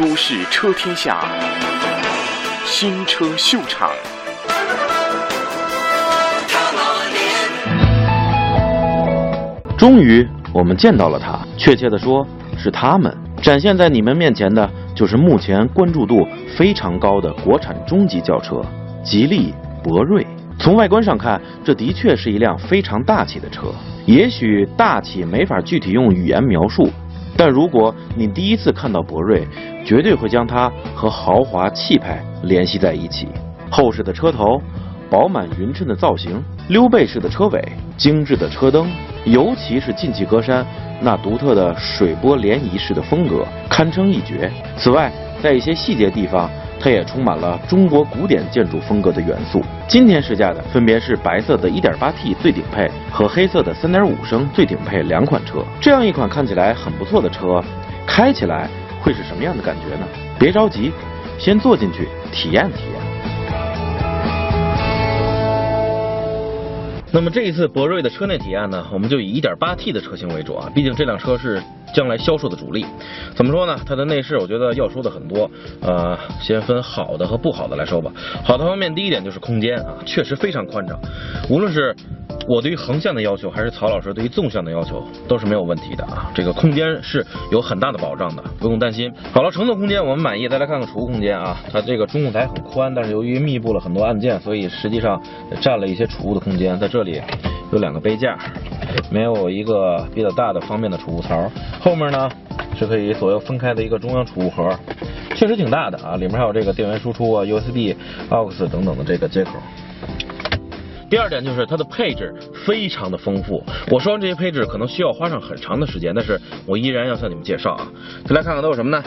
都市车天下新车秀场。终于，我们见到了它。确切的说，是他们。展现在你们面前的，就是目前关注度非常高的国产中级轿车——吉利博瑞。从外观上看，这的确是一辆非常大气的车。也许大气没法具体用语言描述，但如果你第一次看到博瑞，绝对会将它和豪华气派联系在一起。厚实的车头，饱满匀称的造型，溜背式的车尾，精致的车灯，尤其是进气格栅那独特的水波涟漪式的风格，堪称一绝。此外，在一些细节地方，它也充满了中国古典建筑风格的元素。今天试驾的分别是白色的 1.8T 最顶配和黑色的3.5升最顶配两款车。这样一款看起来很不错的车，开起来会是什么样的感觉呢？别着急，先坐进去体验体验。那么这一次博瑞的车内体验呢，我们就以一点八 T 的车型为主啊，毕竟这辆车是将来销售的主力。怎么说呢？它的内饰我觉得要说的很多，呃，先分好的和不好的来说吧。好的方面，第一点就是空间啊，确实非常宽敞，无论是。我对于横向的要求，还是曹老师对于纵向的要求，都是没有问题的啊。这个空间是有很大的保障的，不用担心。好了，乘坐空间我们满意，再来看看储物空间啊。它这个中控台很宽，但是由于密布了很多按键，所以实际上占了一些储物的空间。在这里有两个杯架，没有一个比较大的方便的储物槽。后面呢是可以左右分开的一个中央储物盒，确实挺大的啊。里面还有这个电源输出啊、USB、AUX 等等的这个接口。第二点就是它的配置非常的丰富。我说完这些配置可能需要花上很长的时间，但是我依然要向你们介绍啊。再来看看都有什么呢？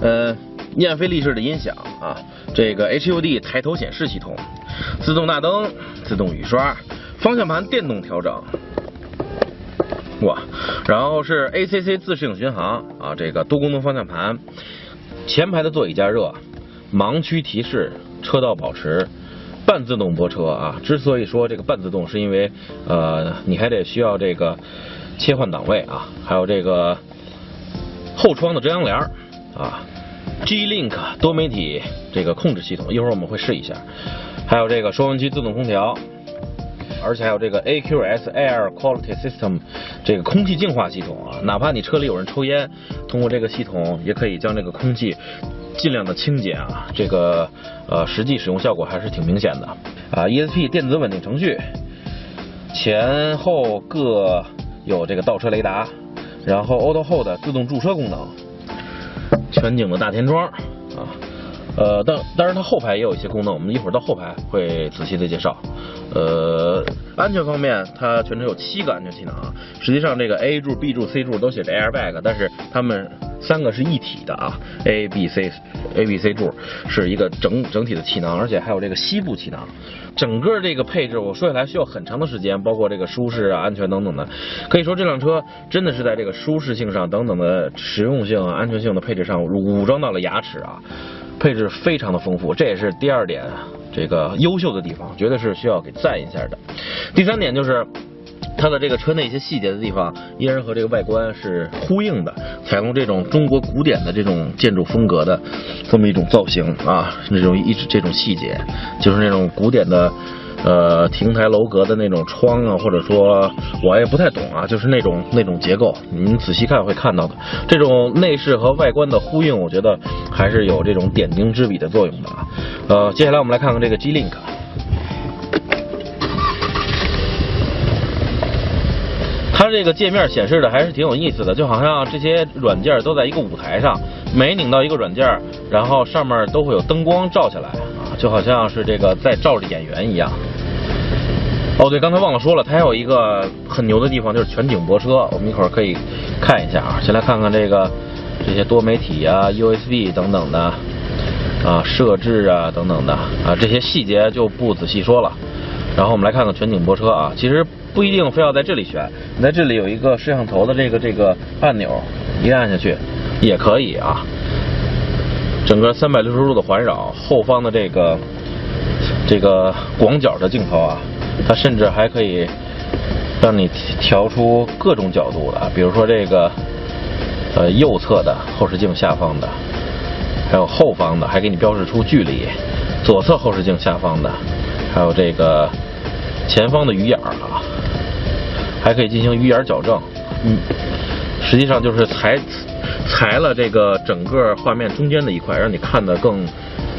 呃，燕飞利仕的音响啊，这个 HUD 抬头显示系统，自动大灯，自动雨刷，方向盘电动调整，哇，然后是 ACC 自适应巡航啊，这个多功能方向盘，前排的座椅加热，盲区提示，车道保持。半自动泊车啊，之所以说这个半自动，是因为呃，你还得需要这个切换档位啊，还有这个后窗的遮阳帘啊，G Link 多媒体这个控制系统，一会儿我们会试一下，还有这个收音机自动空调，而且还有这个 AQS Air Quality System 这个空气净化系统啊，哪怕你车里有人抽烟，通过这个系统也可以将这个空气。尽量的清洁啊，这个呃实际使用效果还是挺明显的啊。ESP 电子稳定程序，前后各有这个倒车雷达，然后 Auto Hold 自动驻车功能，全景的大天窗啊，呃，当当然它后排也有一些功能，我们一会儿到后排会仔细的介绍。呃，安全方面，它全车有七个安全气囊，实际上这个 A 柱、B 柱、C 柱都写着 Airbag，但是它们。三个是一体的啊，A、B、C、A、B、C 柱是一个整整体的气囊，而且还有这个膝部气囊。整个这个配置我说下来需要很长的时间，包括这个舒适啊、安全等等的。可以说这辆车真的是在这个舒适性上等等的实用性、安全性的配置上武装到了牙齿啊，配置非常的丰富，这也是第二点这个优秀的地方，绝对是需要给赞一下的。第三点就是。它的这个车内一些细节的地方，依然和这个外观是呼应的，采用这种中国古典的这种建筑风格的这么一种造型啊，那种一直这种细节，就是那种古典的呃亭台楼阁的那种窗啊，或者说我也不太懂啊，就是那种那种结构，您仔细看会看到的，这种内饰和外观的呼应，我觉得还是有这种点睛之笔的作用的啊。呃，接下来我们来看看这个 G Link。它这个界面显示的还是挺有意思的，就好像这些软件都在一个舞台上，每拧到一个软件，然后上面都会有灯光照下来啊，就好像是这个在照着演员一样。哦，对，刚才忘了说了，它还有一个很牛的地方，就是全景泊车，我们一会儿可以看一下啊。先来看看这个这些多媒体啊、USB 等等的啊设置啊等等的啊这些细节就不仔细说了。然后我们来看看全景泊车啊，其实。不一定非要在这里选，你在这里有一个摄像头的这个这个按钮，一按下去也可以啊。整个三百六十度的环绕，后方的这个这个广角的镜头啊，它甚至还可以让你调出各种角度的，比如说这个呃右侧的后视镜下方的，还有后方的，还给你标示出距离，左侧后视镜下方的，还有这个前方的鱼眼啊，还可以进行鱼眼矫正。嗯，实际上就是裁裁了这个整个画面中间的一块，让你看得更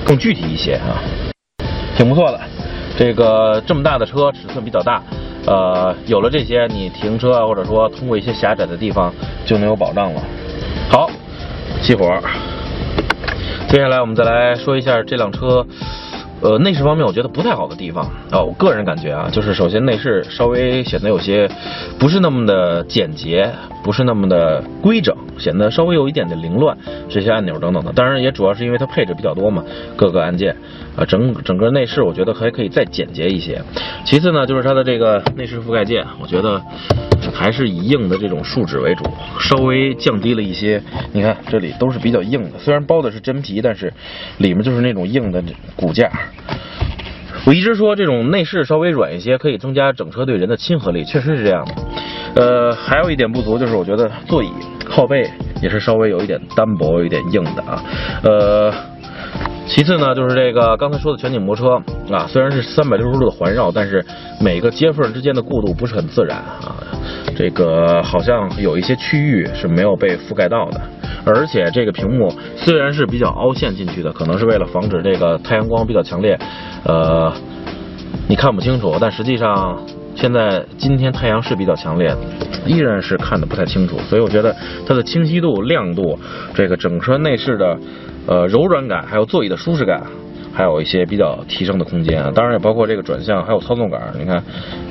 更具体一些啊，挺不错的。这个这么大的车，尺寸比较大，呃，有了这些，你停车啊，或者说通过一些狭窄的地方就能有保障了。好，熄火。接下来我们再来说一下这辆车。呃，内饰方面我觉得不太好的地方啊，我个人感觉啊，就是首先内饰稍微显得有些不是那么的简洁，不是那么的规整，显得稍微有一点点凌乱，这些按钮等等的。当然也主要是因为它配置比较多嘛，各个按键啊，整整个内饰我觉得还可以再简洁一些。其次呢，就是它的这个内饰覆盖件，我觉得还是以硬的这种树脂为主，稍微降低了一些。你看这里都是比较硬的，虽然包的是真皮，但是里面就是那种硬的骨架。我一直说这种内饰稍微软一些，可以增加整车对人的亲和力，确实是这样的。呃，还有一点不足就是我觉得座椅靠背也是稍微有一点单薄，有一点硬的啊。呃，其次呢，就是这个刚才说的全景泊车啊，虽然是三百六十度的环绕，但是每个接缝之间的过渡不是很自然啊。这个好像有一些区域是没有被覆盖到的。而且这个屏幕虽然是比较凹陷进去的，可能是为了防止这个太阳光比较强烈，呃，你看不清楚。但实际上现在今天太阳是比较强烈的，依然是看的不太清楚。所以我觉得它的清晰度、亮度，这个整车内饰的呃柔软感，还有座椅的舒适感。还有一些比较提升的空间啊，当然也包括这个转向，还有操纵杆。你看，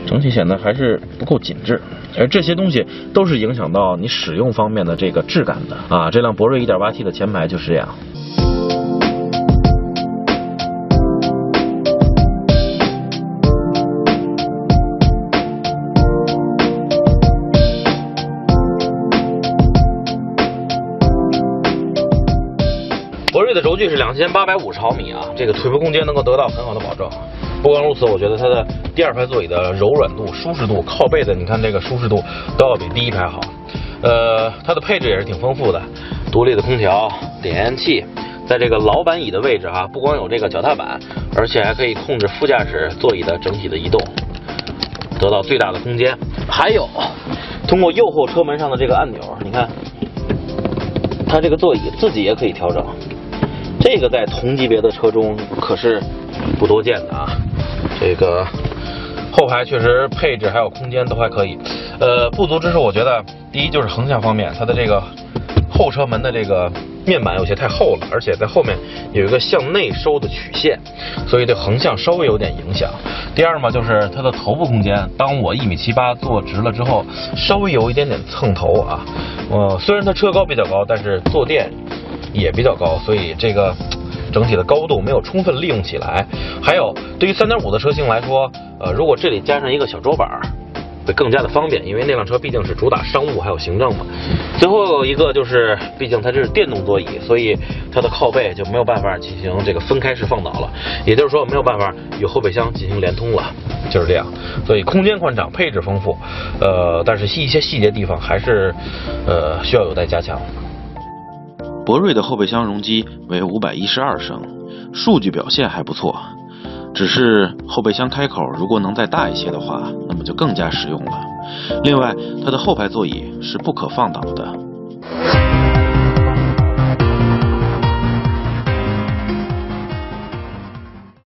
整体显得还是不够紧致，而这些东西都是影响到你使用方面的这个质感的啊。这辆博瑞 1.8T 的前排就是这样。轴距是两千八百五十毫米啊，这个腿部空间能够得到很好的保证。不光如此，我觉得它的第二排座椅的柔软度、舒适度、靠背的，你看这个舒适度都要比第一排好。呃，它的配置也是挺丰富的，独立的空调、点烟器，在这个老板椅的位置哈，不光有这个脚踏板，而且还可以控制副驾驶座椅的整体的移动，得到最大的空间。还有，通过右后车门上的这个按钮，你看，它这个座椅自己也可以调整。这个在同级别的车中可是不多见的啊！这个后排确实配置还有空间都还可以，呃，不足之处我觉得第一就是横向方面，它的这个后车门的这个面板有些太厚了，而且在后面有一个向内收的曲线，所以对横向稍微有点影响。第二嘛，就是它的头部空间，当我一米七八坐直了之后，稍微有一点点蹭头啊。呃，虽然它车高比较高，但是坐垫。也比较高，所以这个整体的高度没有充分利用起来。还有，对于三点五的车型来说，呃，如果这里加上一个小桌板，会更加的方便，因为那辆车毕竟是主打商务还有行政嘛。最后一个就是，毕竟它这是电动座椅，所以它的靠背就没有办法进行这个分开式放倒了，也就是说没有办法与后备箱进行连通了，就是这样。所以空间宽敞，配置丰富，呃，但是一些细节地方还是呃需要有待加强。博瑞的后备箱容积为五百一十二升，数据表现还不错。只是后备箱开口如果能再大一些的话，那么就更加实用了。另外，它的后排座椅是不可放倒的。